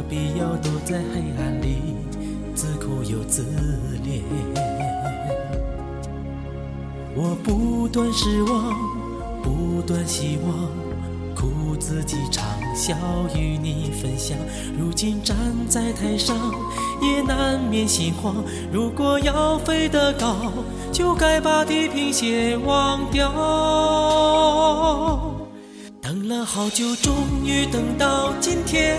何必要躲在黑暗里，自苦又自怜？我不断失望，不断希望，苦自己尝，笑与你分享。如今站在台上，也难免心慌。如果要飞得高，就该把地平线忘掉。等了好久，终于等到今天。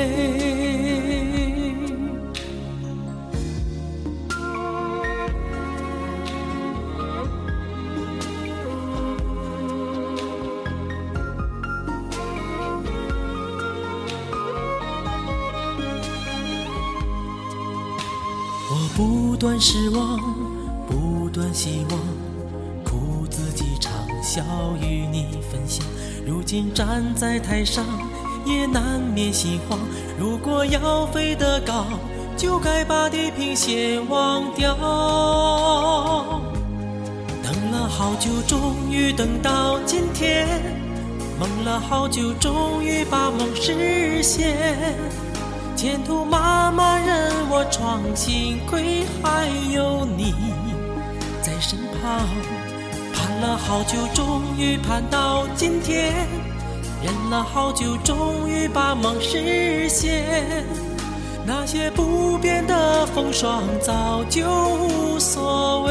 我不断失望，不断希望，苦自己尝，笑与你分享。如今站在台上，也难免心慌。如果要飞得高，就该把地平线忘掉。等了好久，终于等到今天；梦了好久，终于把梦实现。前途漫漫任我闯，幸亏还有你在身旁。盼了好久，终于盼到今天；忍了好久，终于把梦实现。那些不变的风霜，早就无所谓。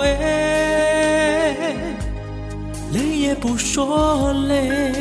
不说累。